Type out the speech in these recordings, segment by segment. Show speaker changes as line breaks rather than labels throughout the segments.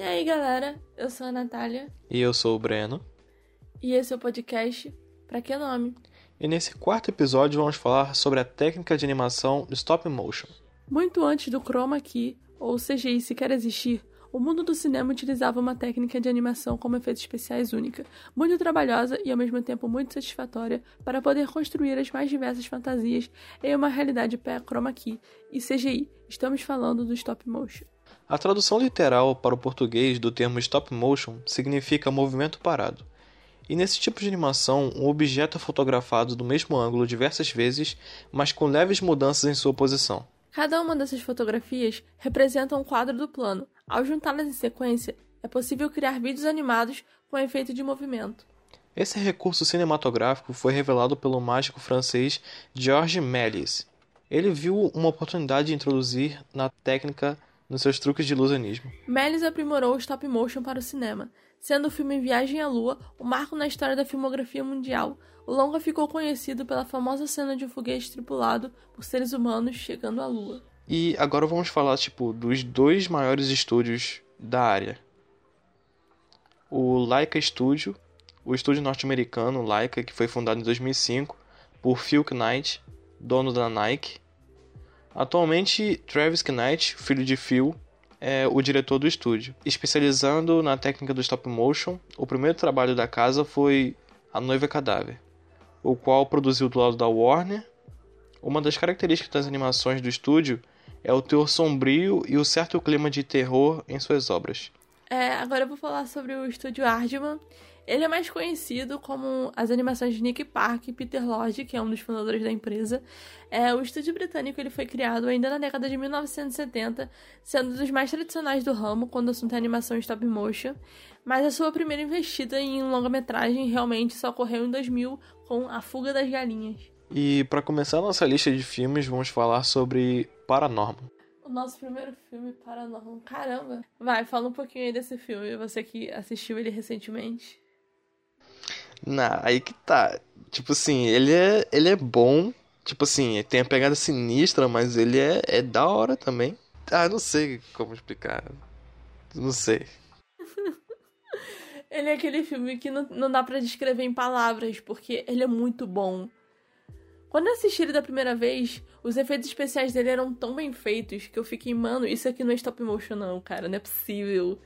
E aí, galera? Eu sou a Natália.
E eu sou o Breno.
E esse é o podcast Pra Que Nome?
E nesse quarto episódio vamos falar sobre a técnica de animação stop motion.
Muito antes do chroma key, ou CGI sequer existir, o mundo do cinema utilizava uma técnica de animação com efeitos especiais única, muito trabalhosa e ao mesmo tempo muito satisfatória para poder construir as mais diversas fantasias em uma realidade pré-chroma key e CGI. Estamos falando do stop motion.
A tradução literal para o português do termo stop motion significa movimento parado. E nesse tipo de animação, um objeto é fotografado do mesmo ângulo diversas vezes, mas com leves mudanças em sua posição.
Cada uma dessas fotografias representa um quadro do plano. Ao juntá-las em sequência, é possível criar vídeos animados com efeito de movimento.
Esse recurso cinematográfico foi revelado pelo mágico francês Georges Méliès. Ele viu uma oportunidade de introduzir na técnica nos seus truques de ilusionismo.
Méliès aprimorou o stop motion para o cinema, sendo o filme Viagem à Lua um marco na história da filmografia mundial. O longa ficou conhecido pela famosa cena de um foguete tripulado por seres humanos chegando à Lua.
E agora vamos falar tipo dos dois maiores estúdios da área. O Laika Studio, o estúdio norte-americano Laika, que foi fundado em 2005 por Phil Knight, dono da Nike, Atualmente, Travis Knight, filho de Phil, é o diretor do estúdio. Especializando na técnica do stop motion, o primeiro trabalho da casa foi A Noiva Cadáver, o qual produziu do lado da Warner. Uma das características das animações do estúdio é o teor sombrio e o certo clima de terror em suas obras.
É, agora eu vou falar sobre o estúdio Aardman. Ele é mais conhecido como as animações de Nick Park e Peter Lodge, que é um dos fundadores da empresa. É, o estúdio britânico ele foi criado ainda na década de 1970, sendo dos mais tradicionais do ramo quando o assunto é animação stop motion. Mas a sua primeira investida em longa-metragem realmente só ocorreu em 2000 com A Fuga das Galinhas.
E para começar a nossa lista de filmes, vamos falar sobre Paranormal.
O nosso primeiro filme, Paranormal. Caramba! Vai, fala um pouquinho aí desse filme, você que assistiu ele recentemente.
Na, aí que tá. Tipo assim, ele é, ele é bom. Tipo assim, tem a pegada sinistra, mas ele é, é da hora também. Ah, não sei como explicar. Não sei.
ele é aquele filme que não, não dá para descrever em palavras, porque ele é muito bom. Quando eu assisti ele da primeira vez, os efeitos especiais dele eram tão bem feitos que eu fiquei, mano, isso aqui não é stop motion, não, cara, não é possível.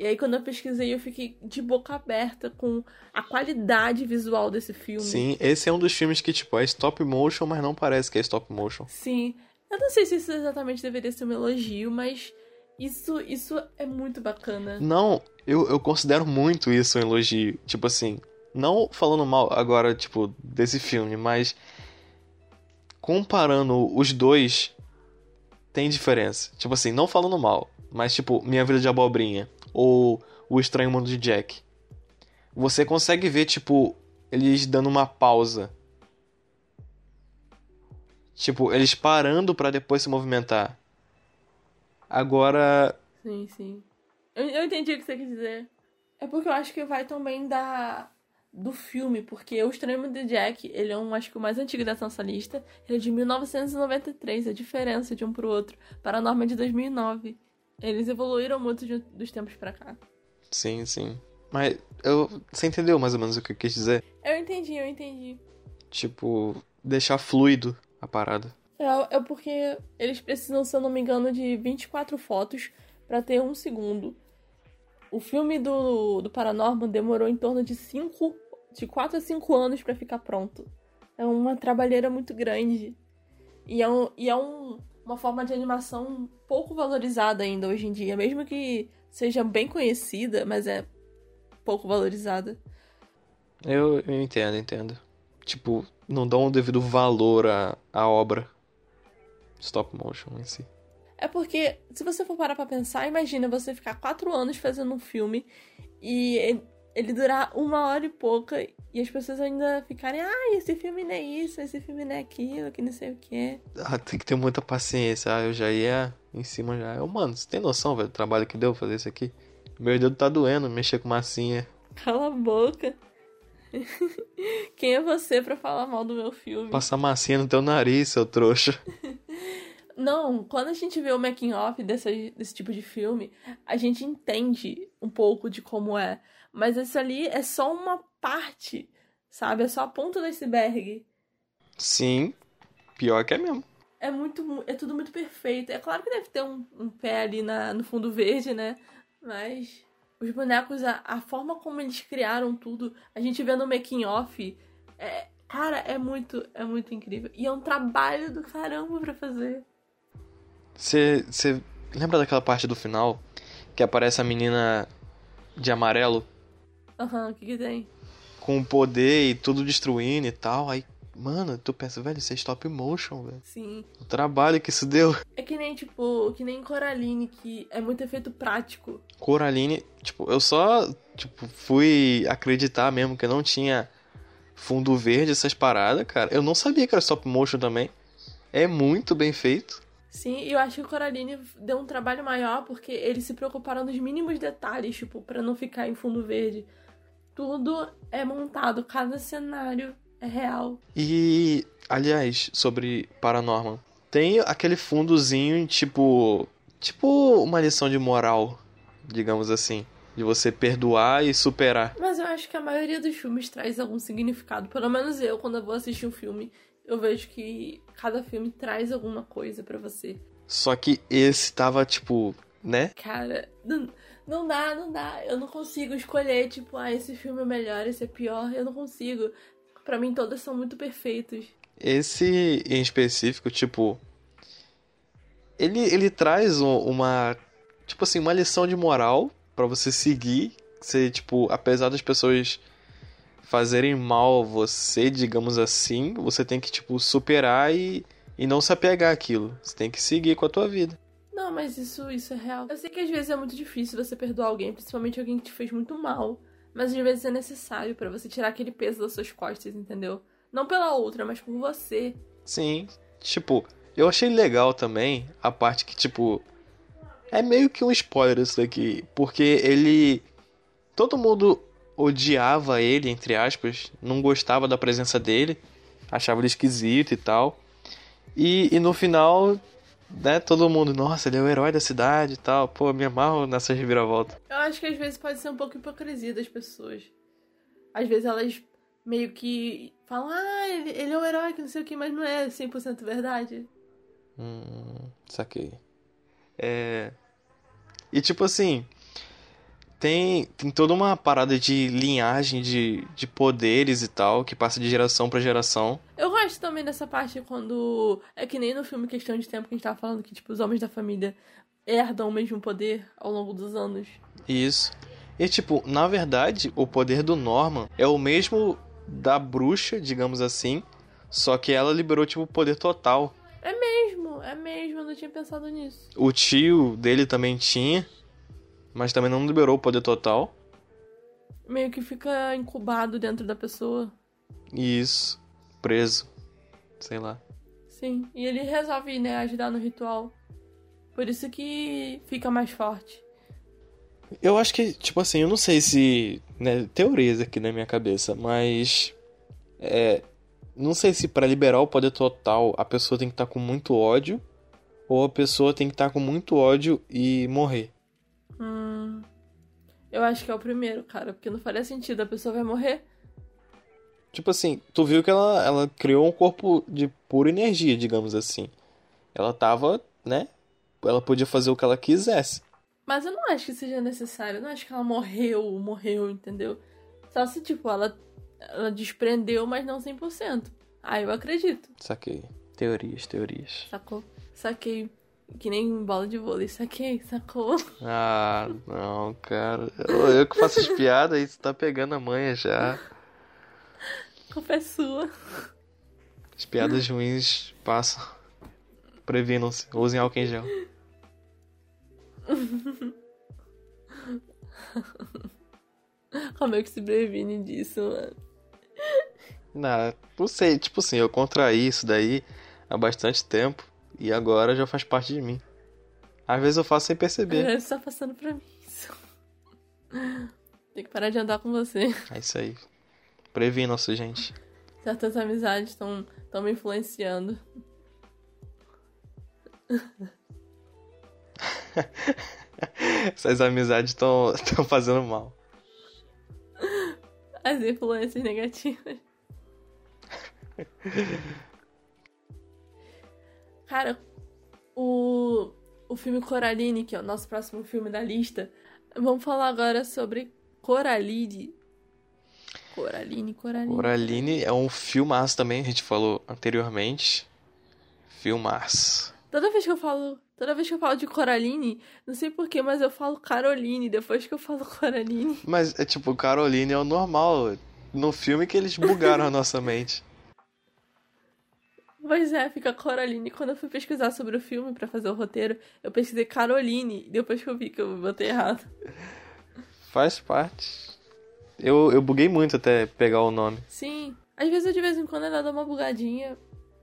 E aí, quando eu pesquisei, eu fiquei de boca aberta com a qualidade visual desse filme.
Sim, esse é um dos filmes que, tipo, é stop motion, mas não parece que é stop motion.
Sim. Eu não sei se isso exatamente deveria ser um elogio, mas isso, isso é muito bacana.
Não, eu, eu considero muito isso um elogio. Tipo assim, não falando mal agora, tipo, desse filme, mas comparando os dois, tem diferença. Tipo assim, não falando mal, mas tipo, Minha Vida de Abobrinha ou O Estranho Mundo de Jack. Você consegue ver, tipo, eles dando uma pausa. Tipo, eles parando para depois se movimentar. Agora.
Sim, sim. Eu, eu entendi o que você quer dizer. É porque eu acho que vai também da do filme, porque O Estranho Mundo de Jack, ele é um, acho que o mais antigo dessa nossa lista. Ele é de 1993, a diferença de um pro outro. Paranormal é de 2009. Eles evoluíram muito de, dos tempos para cá.
Sim, sim. Mas eu, você entendeu mais ou menos o que eu quis dizer?
Eu entendi, eu entendi.
Tipo, deixar fluido a parada.
É, é porque eles precisam, se eu não me engano, de 24 fotos para ter um segundo. O filme do, do Paranormal demorou em torno de 5, de 4 a 5 anos para ficar pronto. É uma trabalheira muito grande. E é um, e é um, uma forma de animação pouco valorizada ainda hoje em dia, mesmo que seja bem conhecida, mas é pouco valorizada.
Eu, eu entendo, entendo. Tipo, não dão o devido valor à, à obra stop motion em si.
É porque, se você for parar pra pensar, imagina você ficar quatro anos fazendo um filme e ele durar uma hora e pouca e as pessoas ainda ficarem, ah, esse filme não é isso, esse filme não é aquilo, que não sei o que.
Ah, tem que ter muita paciência. Ah, eu já ia em cima já. Eu, mano, você tem noção, velho, do trabalho que deu fazer isso aqui? Meu dedo tá doendo, mexer com massinha.
Cala a boca. Quem é você para falar mal do meu filme?
Passar massinha no teu nariz, seu trouxa.
Não, quando a gente vê o making off desse, desse tipo de filme, a gente entende um pouco de como é. Mas isso ali é só uma parte, sabe? É só a ponta do iceberg.
Sim, pior que é mesmo.
É muito. É tudo muito perfeito. É claro que deve ter um, um pé ali na, no fundo verde, né? Mas. Os bonecos, a, a forma como eles criaram tudo, a gente vê no making off. É, cara, é muito, é muito incrível. E é um trabalho do caramba pra fazer.
Você lembra daquela parte do final que aparece a menina de amarelo?
Aham, uhum, o que, que tem?
Com o poder e tudo destruindo e tal. Aí Mano, tu pensa, velho, isso é stop motion, velho.
Sim.
O trabalho que isso deu.
É que nem, tipo, que nem Coraline, que é muito efeito prático.
Coraline, tipo, eu só, tipo, fui acreditar mesmo que não tinha fundo verde, essas paradas, cara. Eu não sabia que era stop motion também. É muito bem feito.
Sim, e eu acho que o Coraline deu um trabalho maior porque eles se preocuparam nos mínimos detalhes, tipo, para não ficar em fundo verde. Tudo é montado, cada cenário é real.
E, aliás, sobre Paranormal, tem aquele fundozinho, tipo. Tipo uma lição de moral, digamos assim. De você perdoar e superar.
Mas eu acho que a maioria dos filmes traz algum significado. Pelo menos eu, quando eu vou assistir um filme, eu vejo que cada filme traz alguma coisa para você.
Só que esse tava, tipo, né?
Cara, não, dá, não dá. Eu não consigo escolher, tipo, ah, esse filme é melhor, esse é pior. Eu não consigo. Para mim, todas são muito perfeitos.
Esse em específico, tipo. Ele, ele traz uma. Tipo assim, uma lição de moral para você seguir. Você, tipo, apesar das pessoas fazerem mal você, digamos assim, você tem que, tipo, superar e, e não se apegar àquilo. Você tem que seguir com a tua vida.
Não, mas isso, isso é real. Eu sei que às vezes é muito difícil você perdoar alguém, principalmente alguém que te fez muito mal. Mas às vezes é necessário para você tirar aquele peso das suas costas, entendeu? Não pela outra, mas por você.
Sim. Tipo, eu achei legal também a parte que, tipo. É meio que um spoiler isso daqui. Porque ele. Todo mundo odiava ele, entre aspas. Não gostava da presença dele. Achava ele esquisito e tal. E, e no final né, todo mundo, nossa, ele é o herói da cidade e tal. Pô, me amarro nessa reviravolta.
Eu acho que às vezes pode ser um pouco hipocrisia das pessoas. Às vezes elas meio que falam, ah, ele, ele é o herói, que não sei o que, mas não é 100% verdade.
Hum, saquei. É. E tipo assim, tem, tem toda uma parada de linhagem de, de poderes e tal, que passa de geração para geração.
Eu gosto também dessa parte quando. É que nem no filme Questão de Tempo que a gente tava falando que, tipo, os homens da família herdam o mesmo poder ao longo dos anos.
Isso. E, tipo, na verdade, o poder do Norman é o mesmo da bruxa, digamos assim, só que ela liberou, tipo, o poder total.
É mesmo, é mesmo, eu não tinha pensado nisso.
O tio dele também tinha mas também não liberou o poder total.
Meio que fica incubado dentro da pessoa.
Isso, preso, sei lá.
Sim, e ele resolve, né, ajudar no ritual. Por isso que fica mais forte.
Eu acho que, tipo assim, eu não sei se. Né, teorias aqui na minha cabeça, mas. É. Não sei se para liberar o poder total a pessoa tem que estar tá com muito ódio. Ou a pessoa tem que estar tá com muito ódio e morrer.
Eu acho que é o primeiro, cara, porque não faria sentido, a pessoa vai morrer.
Tipo assim, tu viu que ela, ela criou um corpo de pura energia, digamos assim. Ela tava, né? Ela podia fazer o que ela quisesse.
Mas eu não acho que seja necessário. Eu não acho que ela morreu, morreu, entendeu? Só se, tipo, ela, ela desprendeu, mas não 100%. Ah, eu acredito.
Saquei. Teorias, teorias.
Sacou? Saquei. Que nem bola de vôlei, saquei, sacou?
Ah, não, cara. Eu, eu que faço as piadas e você tá pegando a manha já.
Culpa é sua.
As piadas ruins passam. Previnam-se. Usem álcool em gel.
Como é que se previne disso, mano?
Não, não sei. Tipo assim, eu contraí isso daí há bastante tempo. E agora já faz parte de mim. Às vezes eu faço sem perceber.
Às tá passando pra mim. Tem que parar de andar com você.
É isso aí. Previnam-se, gente.
Certas amizades estão me influenciando.
Essas amizades estão fazendo mal.
As influências negativas. Cara, o, o filme Coraline, que é o nosso próximo filme da lista, vamos falar agora sobre Coraline. Coraline, Coraline.
Coraline é um filmaço também, a gente falou anteriormente. Filmaço.
Toda vez que eu falo, toda vez que eu falo de Coraline, não sei porquê, mas eu falo Caroline depois que eu falo Coraline.
Mas é tipo, Caroline é o normal. No filme que eles bugaram a nossa mente.
Pois é, fica Coraline. Quando eu fui pesquisar sobre o filme para fazer o roteiro, eu pesquisei Caroline, depois que eu vi que eu botei errado.
Faz parte. Eu, eu buguei muito até pegar o nome.
Sim. Às vezes, de vez em quando, ela dá uma bugadinha.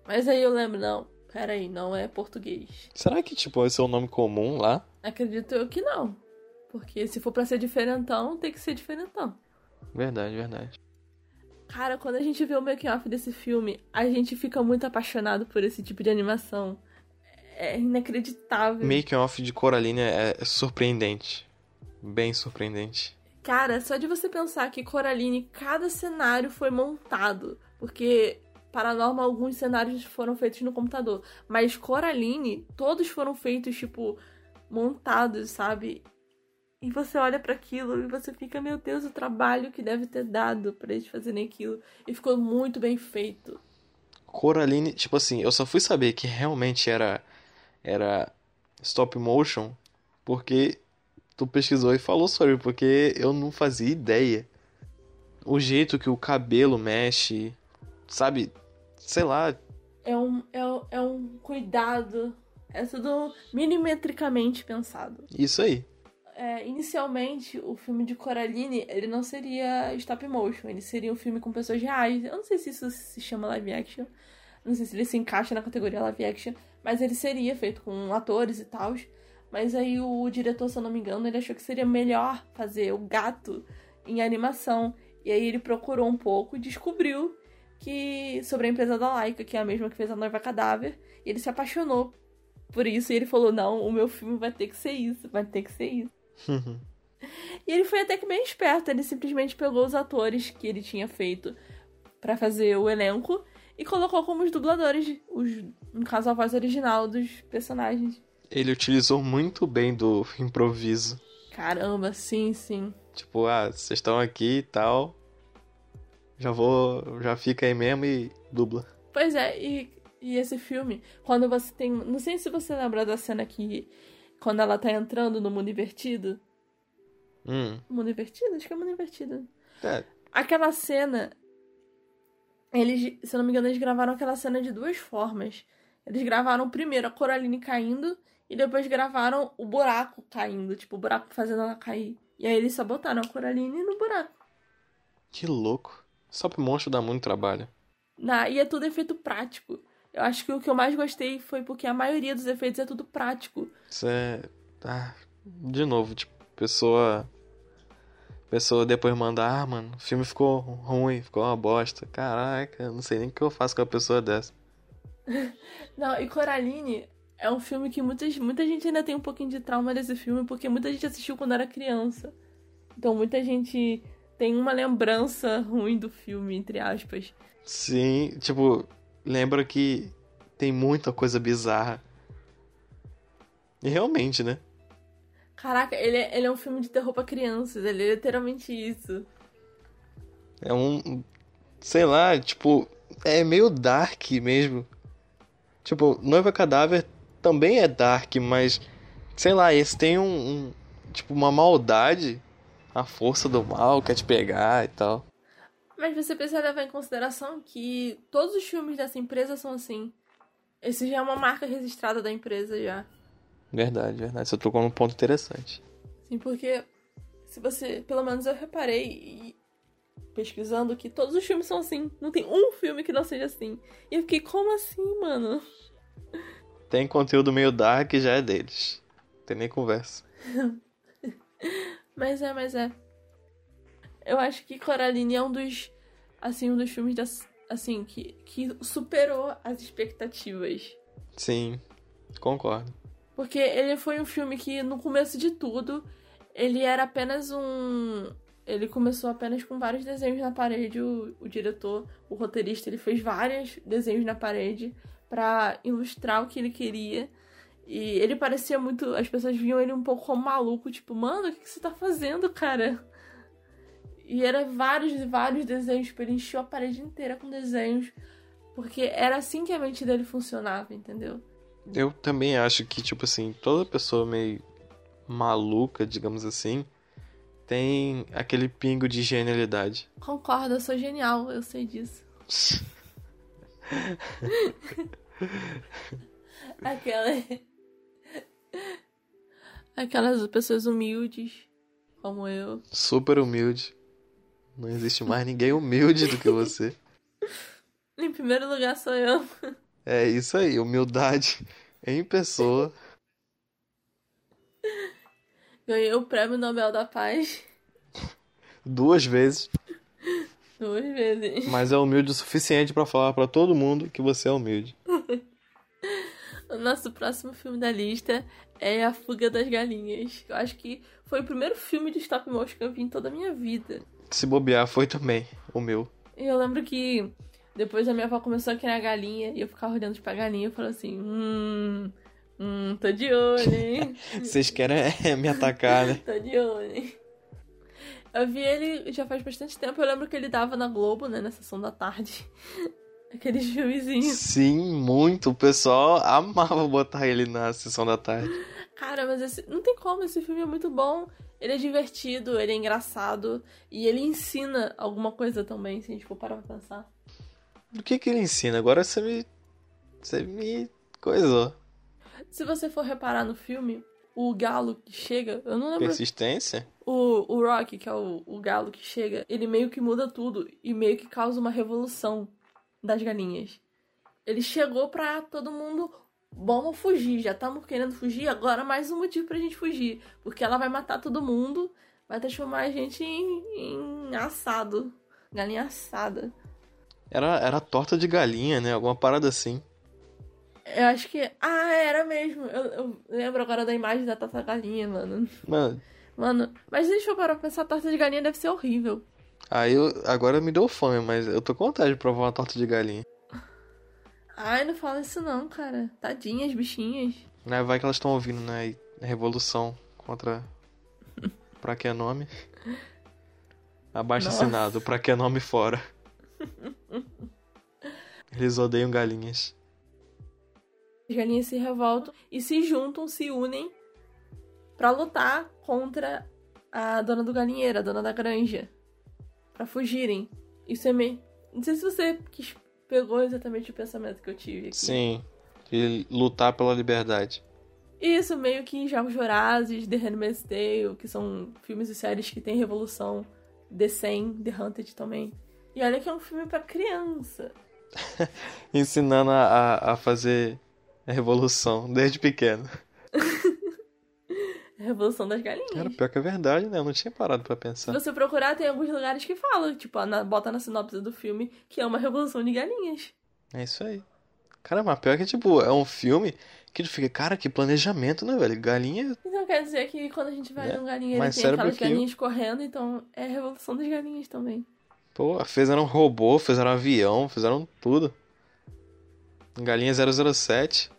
Mas aí eu lembro, não, peraí, não é português.
Será que, tipo, esse é o nome comum lá?
Acredito eu que não. Porque se for pra ser diferentão, tem que ser diferentão.
Verdade, verdade.
Cara, quando a gente vê o making-off desse filme, a gente fica muito apaixonado por esse tipo de animação. É inacreditável.
Making-off de Coraline é surpreendente. Bem surpreendente.
Cara, só de você pensar que Coraline, cada cenário foi montado. Porque Paranormal, alguns cenários foram feitos no computador. Mas Coraline, todos foram feitos, tipo, montados, sabe? E você olha para aquilo e você fica, meu Deus, o trabalho que deve ter dado para eles fazerem aquilo. E ficou muito bem feito.
Coraline, tipo assim, eu só fui saber que realmente era era stop motion porque tu pesquisou e falou sobre, porque eu não fazia ideia. O jeito que o cabelo mexe, sabe? Sei lá.
É um, é, é um cuidado. É tudo milimetricamente pensado.
Isso aí
é, inicialmente, o filme de Coraline, ele não seria stop motion, ele seria um filme com pessoas reais. Eu não sei se isso se chama live action, não sei se ele se encaixa na categoria live action, mas ele seria feito com atores e tal. Mas aí o diretor, se eu não me engano, ele achou que seria melhor fazer o gato em animação. E aí ele procurou um pouco e descobriu que sobre a empresa da Laika, que é a mesma que fez a Noiva Cadáver, e ele se apaixonou por isso e ele falou: "Não, o meu filme vai ter que ser isso, vai ter que ser isso". E ele foi até que bem esperto, ele simplesmente pegou os atores que ele tinha feito para fazer o elenco e colocou como os dubladores, os, no caso a voz original dos personagens.
Ele utilizou muito bem do improviso.
Caramba, sim, sim.
Tipo, ah, vocês estão aqui e tal. Já vou. Já fica aí mesmo e dubla.
Pois é, e, e esse filme, quando você tem. Não sei se você lembra da cena que quando ela tá entrando no mundo invertido.
Hum.
Mundo invertido? Acho que é mundo invertido.
É.
Aquela cena. Eles, se eu não me engano, eles gravaram aquela cena de duas formas. Eles gravaram primeiro a Coraline caindo e depois gravaram o buraco caindo, tipo, o buraco fazendo ela cair. E aí eles só botaram a Coraline no buraco.
Que louco. Só pro monstro dá muito trabalho.
Na, e é tudo efeito prático. Eu acho que o que eu mais gostei foi porque a maioria dos efeitos é tudo prático.
Isso é. Ah, de novo, tipo, pessoa. Pessoa depois manda, ah, mano, o filme ficou ruim, ficou uma bosta. Caraca, não sei nem o que eu faço com a pessoa dessa.
não, e Coraline é um filme que muita, muita gente ainda tem um pouquinho de trauma desse filme, porque muita gente assistiu quando era criança. Então muita gente tem uma lembrança ruim do filme, entre aspas.
Sim, tipo, lembra que tem muita coisa bizarra. E realmente, né?
Caraca, ele é, ele é um filme de terror pra crianças, ele é literalmente isso.
É um. Sei lá, tipo. É meio dark mesmo. Tipo, Noiva Cadáver também é dark, mas. Sei lá, esse tem um. um tipo, uma maldade. A força do mal quer te pegar e tal.
Mas você precisa levar em consideração que todos os filmes dessa empresa são assim. Esse já é uma marca registrada da empresa já.
Verdade, verdade. Você tocou num ponto interessante.
Sim, porque se você. Pelo menos eu reparei pesquisando que todos os filmes são assim. Não tem um filme que não seja assim. E eu fiquei, como assim, mano?
Tem conteúdo meio dark já é deles. Tem nem conversa.
mas é, mas é. Eu acho que Coraline é um dos. Assim, um dos filmes das, assim, que, que superou as expectativas.
Sim. Concordo.
Porque ele foi um filme que, no começo de tudo, ele era apenas um. Ele começou apenas com vários desenhos na parede. O, o diretor, o roteirista, ele fez vários desenhos na parede para ilustrar o que ele queria. E ele parecia muito. As pessoas viam ele um pouco como maluco, tipo, mano, o que, que você tá fazendo, cara? E era vários e vários desenhos, tipo, ele encheu a parede inteira com desenhos. Porque era assim que a mente dele funcionava, entendeu?
Eu também acho que, tipo assim, toda pessoa meio maluca, digamos assim, tem aquele pingo de genialidade.
Concordo, eu sou genial, eu sei disso. Aquela. Aquelas pessoas humildes, como eu.
Super humilde. Não existe mais ninguém humilde do que você.
Em primeiro lugar sou eu.
É isso aí, humildade em pessoa.
Ganhei o prêmio Nobel da Paz
Duas vezes.
duas vezes.
Mas é humilde o suficiente pra falar pra todo mundo que você é humilde.
O nosso próximo filme da lista é A Fuga das Galinhas. Eu acho que foi o primeiro filme de stop motion que eu vi em toda a minha vida.
Se bobear, foi também o meu.
E eu lembro que depois a minha avó começou a criar galinha e eu ficava olhando pra galinha e falava assim: Hum, hum, tô de olho, hein?
Vocês querem é, me atacar, né?
tô de olho, hein? Eu vi ele já faz bastante tempo. Eu lembro que ele dava na Globo, né? Na sessão da tarde. Aqueles filmezinhos.
Sim, muito. O pessoal amava botar ele na sessão da tarde.
Cara, mas esse, não tem como, esse filme é muito bom. Ele é divertido, ele é engraçado e ele ensina alguma coisa também, se a gente for parar pra pensar.
Do que que ele ensina? Agora você me. Você me coisou.
Se você for reparar no filme, o galo que chega, eu não lembro.
Persistência?
O, o Rock, que é o, o galo que chega, ele meio que muda tudo e meio que causa uma revolução das galinhas. Ele chegou pra todo mundo. Vamos fugir, já estamos querendo fugir, agora mais um motivo pra gente fugir. Porque ela vai matar todo mundo, vai transformar a gente em, em assado. Galinha assada.
Era, era torta de galinha, né? Alguma parada assim.
Eu acho que. Ah, era mesmo. Eu, eu lembro agora da imagem da torta galinha, mano.
Mano,
Mano, mas deixa eu parar pra pensar, a torta de galinha deve ser horrível.
aí eu, agora me deu fome, mas eu tô com vontade de provar uma torta de galinha.
Ai, não fala isso não, cara. Tadinhas, bichinhas.
Né, vai que elas estão ouvindo, né? Revolução contra. pra que nome? Abaixo
Nossa.
assinado, pra que nome fora. Eles odeiam galinhas.
As galinhas se revoltam e se juntam, se unem pra lutar contra a dona do galinheiro, a dona da granja. Pra fugirem. Isso é meio. Não sei se você quis- pegou exatamente o pensamento que eu tive aqui.
Sim. De lutar pela liberdade.
Isso, meio que em Jogos Vorazes, The Handmaid's Tale, que são filmes e séries que tem revolução. The 100, The Hunted também. E olha que é um filme pra criança.
Ensinando a, a, a fazer a revolução desde pequeno.
Revolução das Galinhas.
Cara, pior que é verdade, né? Eu não tinha parado pra
Se
pensar.
você procurar, tem alguns lugares que falam, tipo, na- bota na sinopse do filme que é uma revolução de galinhas.
É isso aí. Cara, mas pior que, tipo, é um filme que tu fica, cara, que planejamento, né, velho? Galinha.
Então quer dizer que quando a gente vai
É,
num galinheiro tem aquelas
que
galinhas correndo, então é a revolução das galinhas também.
Pô, fizeram um robô, fizeram um avião, fizeram tudo. Galinha 007.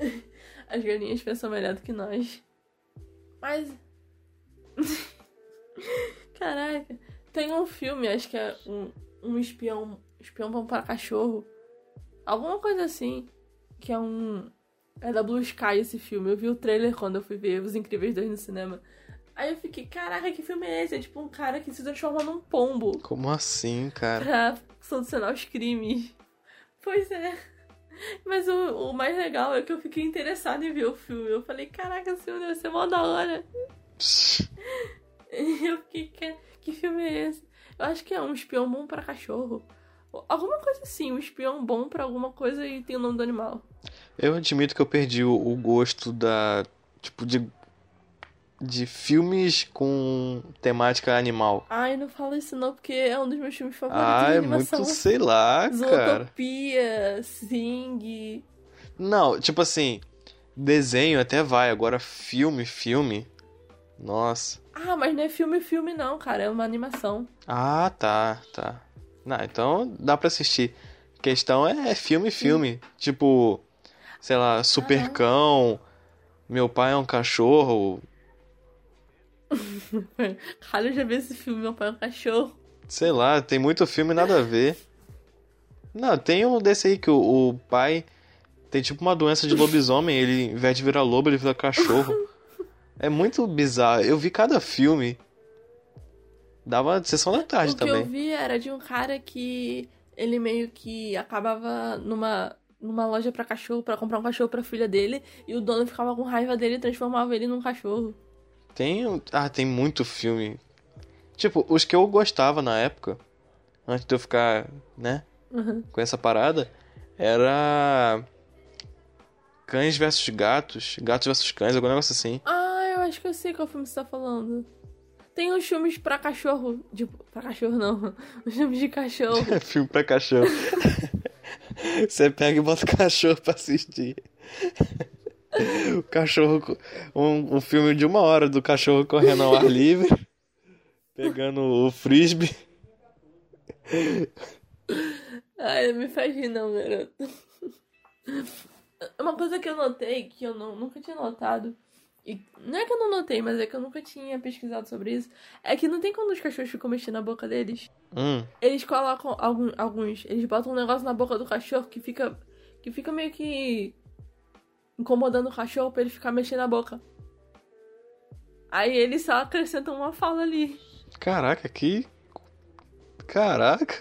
As galinhas pensam melhor do que nós. Mas. Caraca. Tem um filme, acho que é um, um espião. Espião bom para cachorro. Alguma coisa assim. Que é um. É da Blue Sky esse filme. Eu vi o trailer quando eu fui ver Os Incríveis 2 no cinema. Aí eu fiquei, caraca, que filme é esse? É tipo um cara que se transforma num pombo
Como assim, cara?
pra solucionar os crimes. Pois é. Mas o, o mais legal é que eu fiquei interessada em ver o filme. Eu falei, caraca, esse filme deve ser mó da hora. Eu fiquei, que, que filme é esse? Eu acho que é um espião bom pra cachorro. Alguma coisa assim, um espião bom pra alguma coisa e tem o nome do animal.
Eu admito que eu perdi o, o gosto da. Tipo, de. De filmes com temática animal.
Ai, não fala isso não, porque é um dos meus filmes favoritos
Ah,
de
é muito, sei lá, cara.
Zootopia, Sing.
Não, tipo assim, Desenho até vai, agora filme, filme. Nossa.
Ah, mas não é filme, filme não, cara. É uma animação.
Ah, tá, tá. Não, então dá pra assistir. A questão é, filme, filme. Tipo, sei lá, Supercão, Meu Pai é um Cachorro.
Cara, eu já vi esse filme, Meu Pai é um Cachorro.
Sei lá, tem muito filme nada a ver. Não, tem um desse aí que o, o pai tem tipo uma doença de lobisomem, ele, em vez de virar lobo, ele vira cachorro. É muito bizarro. Eu vi cada filme. Dava sessão da tarde
o
também.
que eu vi era de um cara que ele meio que acabava numa numa loja para cachorro para comprar um cachorro para filha dele e o dono ficava com raiva dele e transformava ele num cachorro.
Tem, ah, tem muito filme. Tipo, os que eu gostava na época, antes de eu ficar, né,
Uhum.
com essa parada, era Cães versus Gatos, Gatos versus Cães, algum negócio assim.
Ah, eu acho que eu sei qual filme você tá falando. Tem uns filmes pra cachorro. Tipo, pra cachorro não. Os filmes de cachorro.
Filme pra cachorro. Você pega e bota o cachorro pra assistir. O cachorro. Um, um filme de uma hora do cachorro correndo ao ar livre, pegando o frisbee.
Ai, não me faz rir não, garoto. Uma coisa que eu notei, que eu não, nunca tinha notado, e não é que eu não notei, mas é que eu nunca tinha pesquisado sobre isso, é que não tem quando os cachorros ficam mexendo na boca deles.
Hum,
Eles colocam algum, alguns, eles botam um negócio na boca do cachorro que fica que fica meio que incomodando o cachorro pra ele ficar mexendo na boca. Aí eles só acrescentam uma fala ali.
caraca, que. Caraca.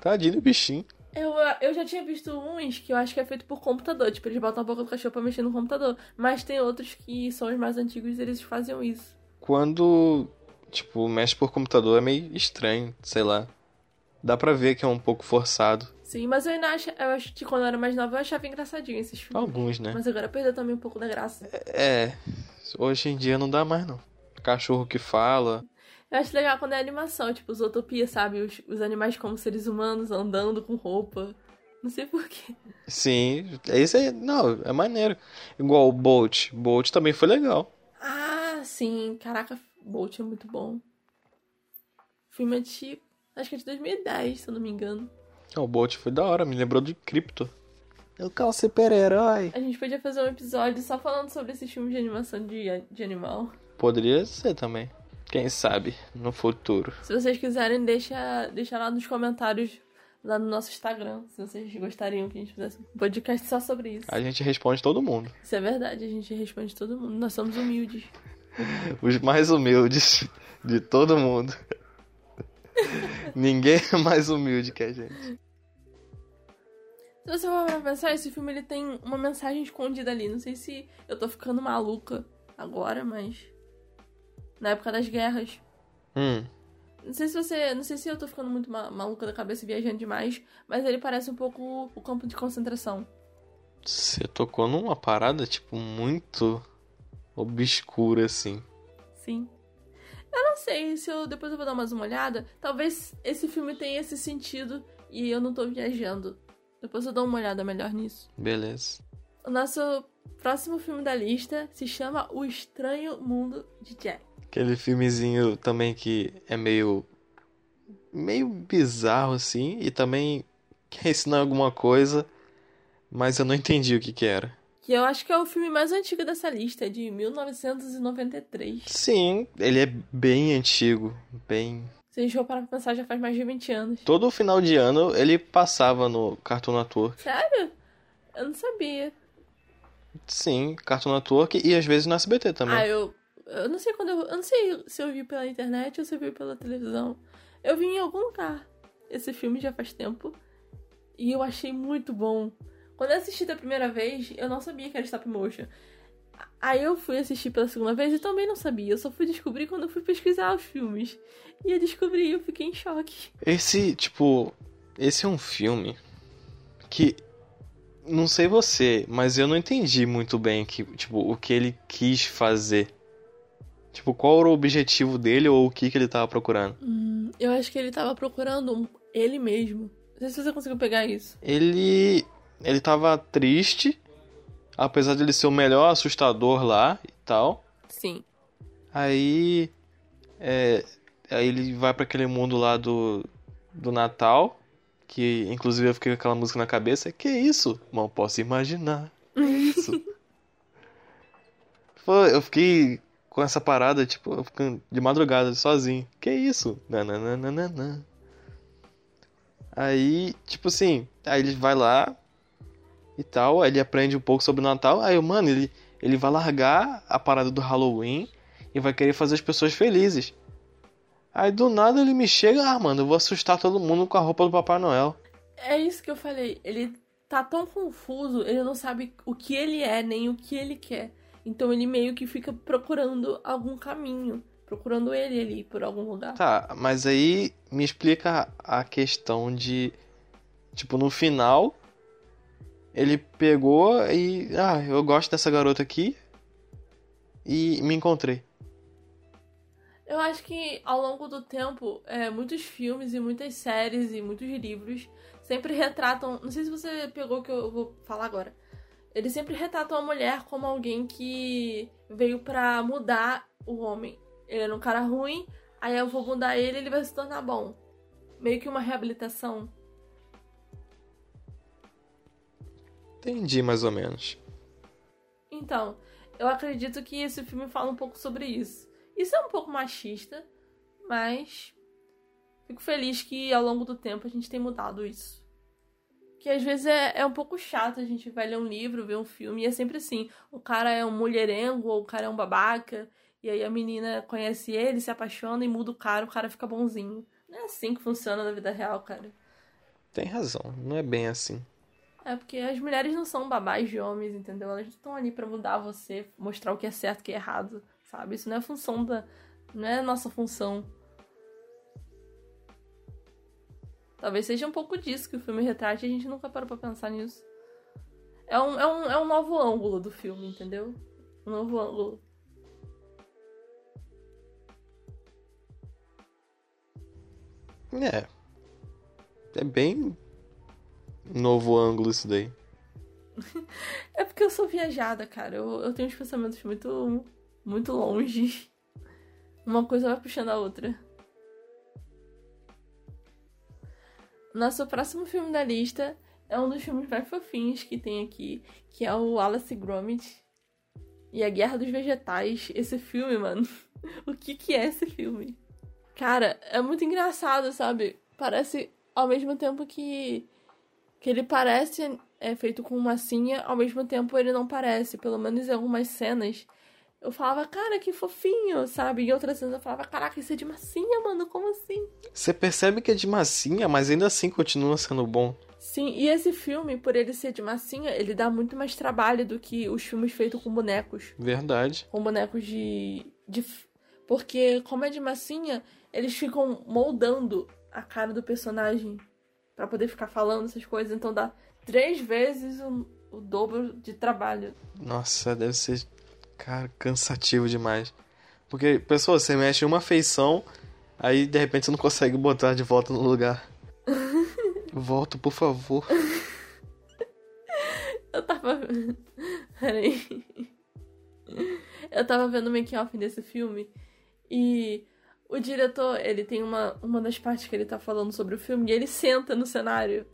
Tadinho do bichinho.
Eu, eu já tinha visto uns que eu acho que é feito por computador, tipo, eles botam a boca do cachorro pra mexer no computador. Mas tem outros que são os mais antigos e eles faziam isso.
Quando, tipo, mexe por computador é meio estranho, sei lá. Dá pra ver que é um pouco forçado.
Sim, mas eu ainda acho, eu acho que quando eu era mais nova eu achava engraçadinho esses filmes.
Alguns, né?
Mas agora perdeu também um pouco da graça.
É, hoje em dia não dá mais não. Cachorro que fala.
Eu acho legal quando é animação, tipo, Zootopia, sabe? Os, os animais como seres humanos andando com roupa. Não sei porquê.
Sim, esse é. Não, é maneiro. Igual o Bolt. Bolt também foi legal.
Ah, sim. Caraca, Bolt é muito bom. Filme antigo. Acho que é de 2010, se eu não me engano.
O Bolt foi da hora, me lembrou de Crypto. Eu quero ser super-herói.
A gente podia fazer um episódio só falando sobre esses filmes de animação de, de animal.
Poderia ser também. Quem sabe, no futuro.
Se vocês quiserem, deixa, deixa lá nos comentários, lá no nosso Instagram, se vocês gostariam que a gente fizesse um podcast só sobre isso.
A gente responde todo mundo.
Isso é verdade, a gente responde todo mundo. Nós somos humildes.
Os mais humildes de todo mundo. Ninguém é mais humilde que a gente.
Se você for pra pensar, esse filme ele tem uma mensagem escondida ali. Não sei se eu tô ficando maluca agora, mas. Na época das guerras.
Hum,
Não sei se você. Não sei se eu tô ficando muito ma- maluca da cabeça e viajando demais, mas ele parece um pouco o campo de concentração.
você tocou numa parada, tipo, muito obscura, assim.
Sim. Eu não sei se eu. Depois eu vou dar mais uma olhada. Talvez esse filme tenha esse sentido e eu não tô viajando. Depois eu dou uma olhada melhor nisso.
Beleza.
O nosso próximo filme da lista se chama O Estranho Mundo de Jack.
Aquele filmezinho também que é meio. meio bizarro, assim, e também quer ensinar alguma coisa, mas eu não entendi o que que era.
Que eu acho que é o filme mais antigo dessa lista, é de 1993.
Sim, ele é bem antigo, bem.
Se a gente for parar pra pensar, já faz mais de 20 anos.
Todo final de ano ele passava no Cartoon Network.
Sério? Eu não sabia.
Sim, Cartoon Network e às vezes no SBT também.
Ah, eu. Eu não sei quando eu. Eu não sei se eu vi pela internet ou se eu vi pela televisão. Eu vi em algum lugar esse filme já faz tempo. E eu achei muito bom. Quando eu assisti da primeira vez, eu não sabia que era stop motion. Aí eu fui assistir pela segunda vez e também não sabia. Eu só fui descobrir quando eu fui pesquisar os filmes. E eu descobri e eu fiquei em choque.
Esse, tipo, esse é um filme que não sei você, mas eu não entendi muito bem que, tipo, o que ele quis fazer. Tipo, qual era o objetivo dele ou o que que ele tava procurando?
Hum, eu acho que ele tava procurando ele mesmo. Não sei se você conseguiu pegar isso.
Ele ele tava triste Apesar dele ser o melhor assustador lá e tal.
Sim.
Aí. É, aí ele vai para aquele mundo lá do, do Natal. Que inclusive eu fiquei com aquela música na cabeça. Que isso? Mal posso imaginar. Que isso? Pô, eu fiquei com essa parada, tipo, eu de madrugada sozinho. Que isso? Nananana. Aí, tipo assim, aí ele vai lá e tal, aí ele aprende um pouco sobre o Natal. Aí, mano, ele, ele vai largar a parada do Halloween e vai querer fazer as pessoas felizes. Aí do nada ele me chega, ah, mano, eu vou assustar todo mundo com a roupa do Papai Noel.
É isso que eu falei. Ele tá tão confuso, ele não sabe o que ele é, nem o que ele quer. Então ele meio que fica procurando algum caminho. Procurando ele ali por algum lugar.
Tá, mas aí me explica a questão de. Tipo, no final. Ele pegou e. Ah, eu gosto dessa garota aqui. E me encontrei.
Eu acho que ao longo do tempo, é, muitos filmes e muitas séries e muitos livros sempre retratam. Não sei se você pegou o que eu vou falar agora. Eles sempre retratam a mulher como alguém que veio para mudar o homem. Ele era um cara ruim, aí eu vou mudar ele ele vai se tornar bom. Meio que uma reabilitação.
Entendi mais ou menos.
Então, eu acredito que esse filme fala um pouco sobre isso. Isso é um pouco machista, mas fico feliz que ao longo do tempo a gente tem mudado isso. Que às vezes é, é um pouco chato, a gente vai ler um livro, ver um filme, e é sempre assim: o cara é um mulherengo, ou o cara é um babaca, e aí a menina conhece ele, se apaixona e muda o cara, o cara fica bonzinho. Não é assim que funciona na vida real, cara.
Tem razão, não é bem assim.
É porque as mulheres não são babás de homens, entendeu? Elas estão ali para mudar você, mostrar o que é certo e o que é errado sabe? Isso não é função da. Não é nossa função. Talvez seja um pouco disso que o filme retrate e a gente nunca parou pra pensar nisso. É um, é um, é um novo ângulo do filme, entendeu? Um novo ângulo.
É. É bem novo ângulo isso daí.
é porque eu sou viajada, cara. Eu, eu tenho uns pensamentos muito muito longe. Uma coisa vai puxando a outra. Nosso próximo filme da lista é um dos filmes mais fofinhos que tem aqui, que é o Alice Gromit e a Guerra dos Vegetais. Esse filme, mano, o que que é esse filme? Cara, é muito engraçado, sabe? Parece ao mesmo tempo que que ele parece é feito com massinha, ao mesmo tempo ele não parece, pelo menos em algumas cenas eu falava, cara, que fofinho, sabe? Em outras vezes eu falava, caraca, isso é de massinha, mano, como assim?
Você percebe que é de massinha, mas ainda assim continua sendo bom.
Sim, e esse filme, por ele ser de massinha, ele dá muito mais trabalho do que os filmes feitos com bonecos.
Verdade.
Com bonecos de. de... Porque, como é de massinha, eles ficam moldando a cara do personagem para poder ficar falando essas coisas. Então dá três vezes o, o dobro de trabalho.
Nossa, deve ser Cara, cansativo demais. Porque, pessoa, você mexe uma feição, aí de repente você não consegue botar de volta no lugar. Volta, por favor.
Eu tava. Peraí. Eu tava vendo o make-off desse filme e o diretor, ele tem uma, uma das partes que ele tá falando sobre o filme e ele senta no cenário.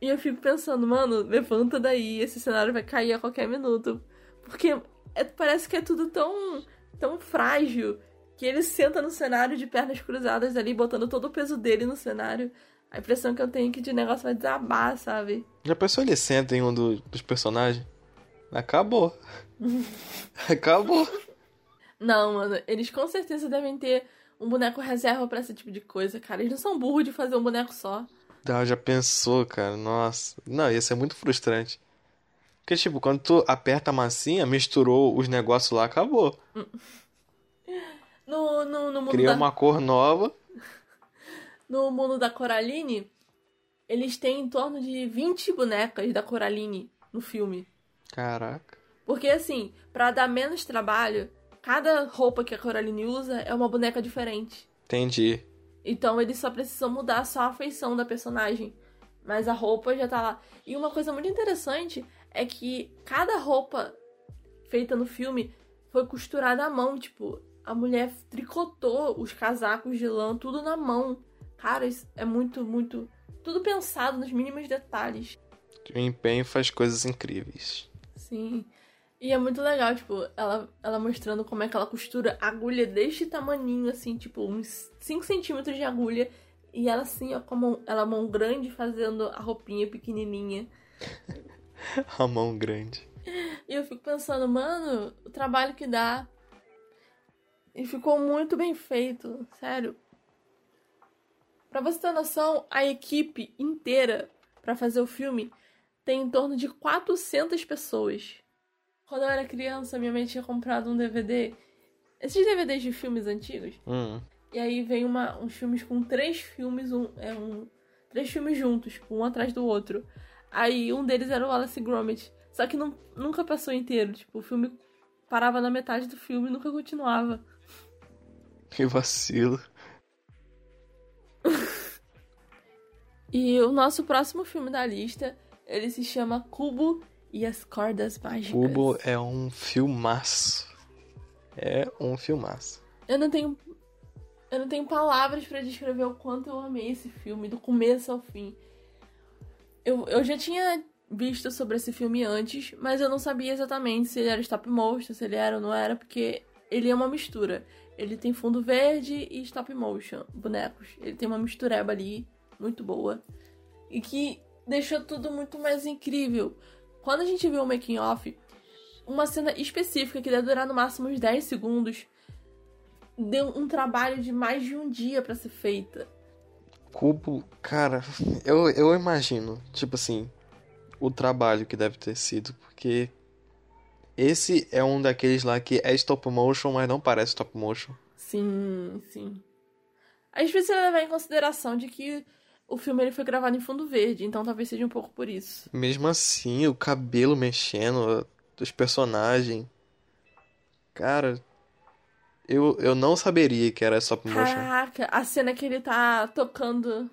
E eu fico pensando, mano, levanta daí, esse cenário vai cair a qualquer minuto. Porque é, parece que é tudo tão, tão frágil que ele senta no cenário de pernas cruzadas ali, botando todo o peso dele no cenário. A impressão que eu tenho é que de negócio vai desabar, sabe?
Já pensou ele senta em um do, dos personagens? Acabou. Acabou.
Não, mano, eles com certeza devem ter um boneco reserva para esse tipo de coisa, cara. Eles não são burros de fazer um boneco só.
Ah, já pensou, cara. Nossa. Não, ia ser muito frustrante. Porque, tipo, quando tu aperta a massinha, misturou os negócios lá, acabou.
No, no, no mundo
Cria
da...
uma cor nova.
No mundo da Coraline, eles têm em torno de 20 bonecas da Coraline no filme.
Caraca.
Porque, assim, para dar menos trabalho, cada roupa que a Coraline usa é uma boneca diferente.
Entendi.
Então eles só precisam mudar só a feição da personagem. Mas a roupa já tá lá. E uma coisa muito interessante é que cada roupa feita no filme foi costurada à mão. Tipo, a mulher tricotou os casacos de lã, tudo na mão. Cara, isso é muito, muito. Tudo pensado nos mínimos detalhes.
O empenho faz coisas incríveis.
Sim. E é muito legal, tipo, ela, ela mostrando como é que ela costura agulha deste tamaninho, assim, tipo, uns 5 centímetros de agulha. E ela assim, ó, com a mão, ela mão grande fazendo a roupinha pequenininha.
a mão grande.
E eu fico pensando, mano, o trabalho que dá. E ficou muito bem feito, sério. Pra você ter noção, a equipe inteira para fazer o filme tem em torno de 400 pessoas. Quando eu era criança, minha mãe tinha comprado um DVD. Esses DVDs de filmes antigos.
Hum.
E aí vem uma, uns filmes com três filmes, um, é um, três filmes juntos, tipo, um atrás do outro. Aí um deles era o Wallace Gromit. Só que não, nunca passou inteiro. Tipo, o filme parava na metade do filme e nunca continuava.
Que vacilo.
e o nosso próximo filme da lista, ele se chama Cubo e as Cordas Mágicas.
Cubo é um filmaço. É um filmaço.
Eu não tenho. Eu não tenho palavras para descrever o quanto eu amei esse filme, do começo ao fim. Eu, eu já tinha visto sobre esse filme antes, mas eu não sabia exatamente se ele era stop motion, se ele era ou não era, porque ele é uma mistura. Ele tem fundo verde e stop motion, bonecos. Ele tem uma mistureba ali, muito boa. E que deixou tudo muito mais incrível. Quando a gente viu o making off, uma cena específica que deve durar no máximo uns 10 segundos, deu um trabalho de mais de um dia para ser feita.
Cubo, cara, eu, eu imagino, tipo assim, o trabalho que deve ter sido, porque esse é um daqueles lá que é stop motion, mas não parece stop motion.
Sim, sim. A gente precisa levar em consideração de que o filme ele foi gravado em fundo verde, então talvez seja um pouco por isso.
Mesmo assim, o cabelo mexendo, dos personagens. Cara, eu, eu não saberia que era stop motion.
Caraca, a cena que ele tá tocando.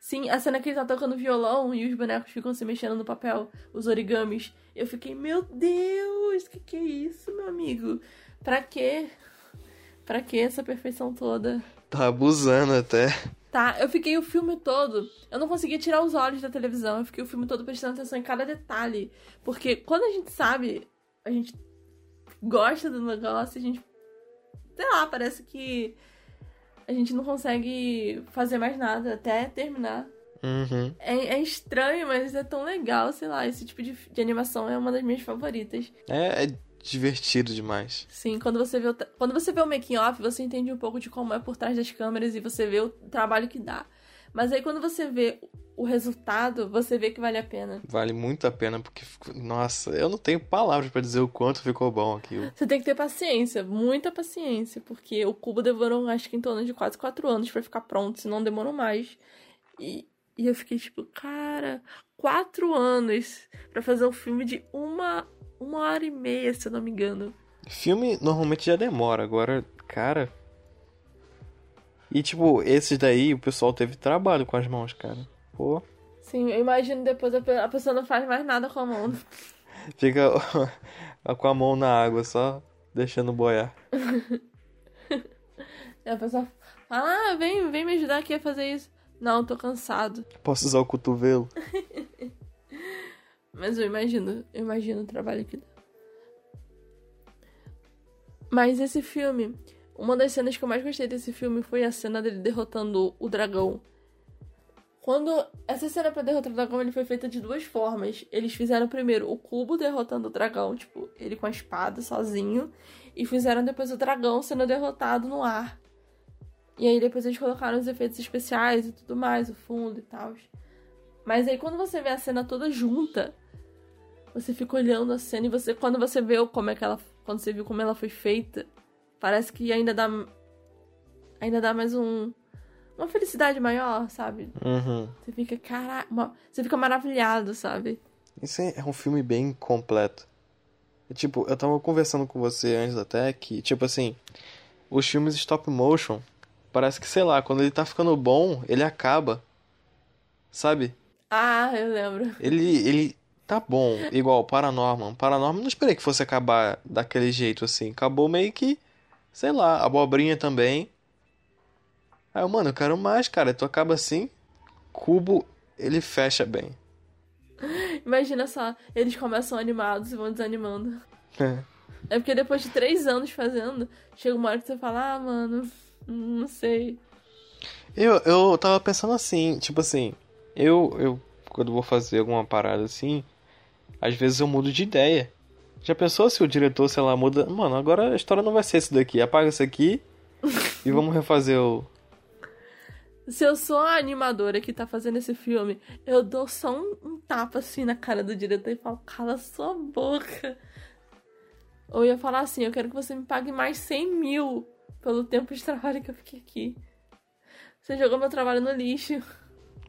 Sim, a cena que ele tá tocando violão e os bonecos ficam se mexendo no papel, os origamis. Eu fiquei, meu Deus, que que é isso, meu amigo? Pra quê? Pra que essa perfeição toda?
Tá abusando até.
Tá, eu fiquei o filme todo. Eu não conseguia tirar os olhos da televisão. Eu fiquei o filme todo prestando atenção em cada detalhe. Porque quando a gente sabe, a gente gosta do negócio, a gente. Sei lá, parece que a gente não consegue fazer mais nada até terminar.
Uhum.
É, é, estranho, mas é tão legal, sei lá. Esse tipo de, de animação é uma das minhas favoritas.
É, é divertido demais.
Sim, quando você vê o, quando você vê o making off, você entende um pouco de como é por trás das câmeras e você vê o trabalho que dá. Mas aí quando você vê o resultado, você vê que vale a pena.
Vale muito a pena porque nossa, eu não tenho palavras para dizer o quanto ficou bom aquilo.
Você tem que ter paciência, muita paciência, porque o cubo demorou acho que em torno de quase quatro anos para ficar pronto, se não demorou mais. E, e eu fiquei tipo, cara, quatro anos para fazer um filme de uma uma hora e meia, se eu não me engano.
Filme normalmente já demora, agora, cara. E tipo, esses daí o pessoal teve trabalho com as mãos, cara. Pô.
Sim, eu imagino depois a pessoa não faz mais nada com a mão.
Fica com a mão na água, só deixando boiar.
e a pessoa fala, ah, vem, vem me ajudar aqui a fazer isso. Não, tô cansado.
Posso usar o cotovelo?
Mas eu imagino, eu imagino o trabalho que dá. Mas esse filme, uma das cenas que eu mais gostei desse filme foi a cena dele derrotando o dragão. Quando essa cena para derrotar o dragão, ele foi feita de duas formas. Eles fizeram primeiro o cubo derrotando o dragão, tipo, ele com a espada sozinho, e fizeram depois o dragão sendo derrotado no ar. E aí depois eles colocaram os efeitos especiais e tudo mais, o fundo e tal. Mas aí quando você vê a cena toda junta, você fica olhando a cena e você quando você vê como é que ela quando você viu como ela foi feita, parece que ainda dá ainda dá mais um uma felicidade maior, sabe?
Uhum.
Você fica, caraca, você fica maravilhado, sabe?
Isso é um filme bem completo. tipo, eu tava conversando com você antes até que, tipo assim, os filmes stop motion, parece que, sei lá, quando ele tá ficando bom, ele acaba. Sabe?
Ah, eu lembro.
Ele, ele tá bom. Igual Paranorman. Paranorman não esperei que fosse acabar daquele jeito assim. Acabou meio que, sei lá, abobrinha também. Aí eu, mano, eu quero mais, cara. Tu acaba assim, cubo, ele fecha bem.
Imagina só, eles começam animados e vão desanimando.
É.
É porque depois de três anos fazendo, chega uma hora que você fala, ah, mano, não sei.
Eu, eu tava pensando assim, tipo assim, eu, eu quando vou fazer alguma parada assim, às vezes eu mudo de ideia. Já pensou se o diretor, sei lá, muda. Mano, agora a história não vai ser isso daqui. Apaga isso aqui e vamos refazer o.
Se eu sou a animadora que tá fazendo esse filme, eu dou só um, um tapa assim na cara do diretor e falo, cala sua boca. Ou ia falar assim, eu quero que você me pague mais 100 mil pelo tempo de trabalho que eu fiquei aqui. Você jogou meu trabalho no lixo.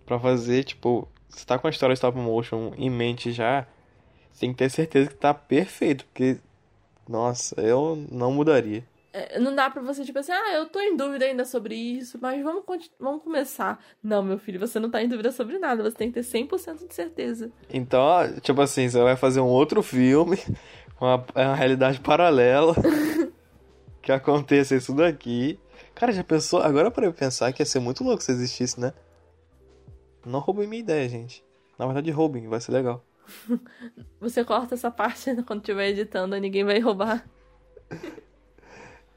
Pra fazer, tipo, você tá com a história stop motion em mente já, tem que ter certeza que tá perfeito, porque, nossa, eu não mudaria.
É, não dá pra você, tipo assim, ah, eu tô em dúvida ainda sobre isso, mas vamos, vamos começar. Não, meu filho, você não tá em dúvida sobre nada, você tem que ter 100% de certeza.
Então, tipo assim, você vai fazer um outro filme, uma, é uma realidade paralela, que aconteça isso daqui. Cara, já pensou? Agora para pensar que ia ser muito louco se existisse, né? Não roubem minha ideia, gente. Na verdade, roubem, vai ser legal.
Você corta essa parte quando estiver editando, ninguém vai roubar.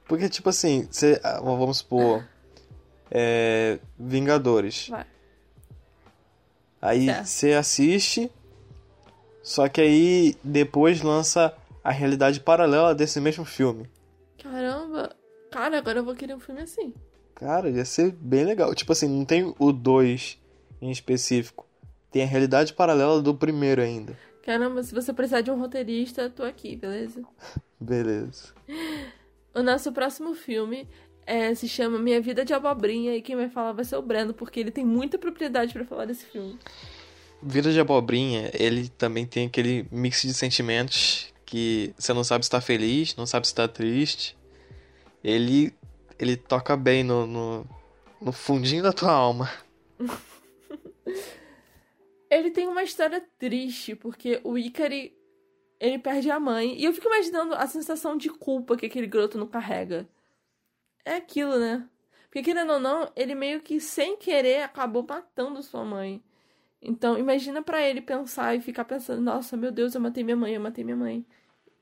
Porque, tipo assim, você, ah, vamos supor. É, Vingadores.
Vai.
Aí você assiste. Só que aí depois lança a realidade paralela desse mesmo filme.
Caramba! Cara, agora eu vou querer um filme assim.
Cara, ia ser bem legal. Tipo assim, não tem o 2 em específico. Tem a realidade paralela do primeiro ainda.
Caramba, se você precisar de um roteirista, tô aqui, beleza?
beleza.
O nosso próximo filme é, se chama Minha Vida de Abobrinha e quem vai falar vai ser o Breno, porque ele tem muita propriedade para falar desse filme.
Vida de Abobrinha, ele também tem aquele mix de sentimentos que você não sabe se tá feliz, não sabe se tá triste. Ele ele toca bem no, no, no fundinho da tua alma.
ele tem uma história triste, porque o Ikari ele perde a mãe. E eu fico imaginando a sensação de culpa que aquele garoto não carrega. É aquilo, né? Porque querendo ou não, ele meio que sem querer acabou matando sua mãe. Então, imagina para ele pensar e ficar pensando: nossa, meu Deus, eu matei minha mãe, eu matei minha mãe.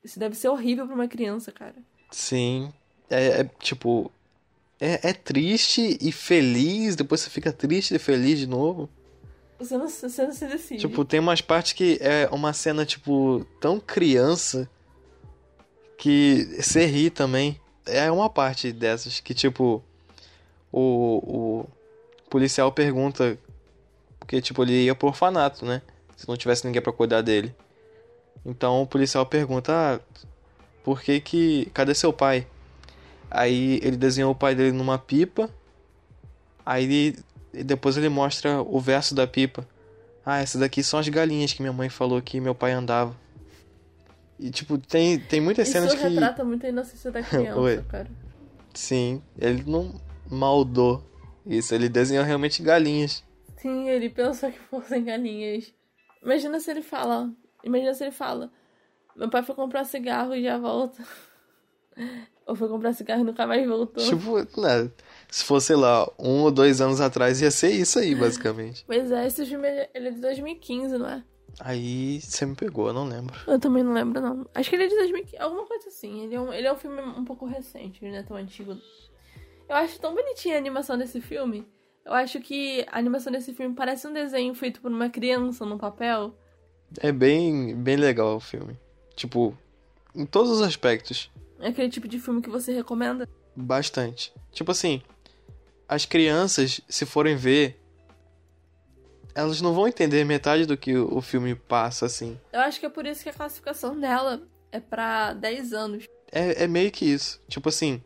Isso deve ser horrível pra uma criança, cara.
Sim. É, é tipo. É, é triste e feliz, depois você fica triste e feliz de novo.
Você não, você não se decide.
Tipo, tem umas partes que é uma cena, tipo, tão criança que você ri também. É uma parte dessas que, tipo, o, o policial pergunta. Porque, tipo, ele ia pro orfanato, né? Se não tivesse ninguém para cuidar dele. Então o policial pergunta: Ah, por que que. Cadê seu pai? Aí ele desenhou o pai dele numa pipa. Aí ele e depois ele mostra o verso da pipa. Ah, essas daqui são as galinhas que minha mãe falou que meu pai andava. E, tipo, tem, tem muitas
Isso
cenas que... Isso
retrata muito a inocência da criança, cara.
Sim, ele não maldou isso. Ele desenhou realmente galinhas.
Sim, ele pensou que fossem galinhas. Imagina se ele fala... Imagina se ele fala... Meu pai foi comprar cigarro e já volta. Ou foi comprar cigarro e nunca mais voltou.
Tipo, né? Se fosse, lá, um ou dois anos atrás, ia ser isso aí, basicamente.
Pois é, esse filme ele é de 2015, não é?
Aí você me pegou, eu não lembro.
Eu também não lembro, não. Acho que ele é de 2015, alguma coisa assim. Ele é um, ele é um filme um pouco recente, ele não é tão antigo. Eu acho tão bonitinha a animação desse filme. Eu acho que a animação desse filme parece um desenho feito por uma criança no papel.
É bem, bem legal o filme. Tipo, em todos os aspectos.
É aquele tipo de filme que você recomenda?
Bastante. Tipo assim, as crianças, se forem ver, elas não vão entender metade do que o filme passa, assim.
Eu acho que é por isso que a classificação dela é pra 10 anos.
É, é meio que isso. Tipo assim,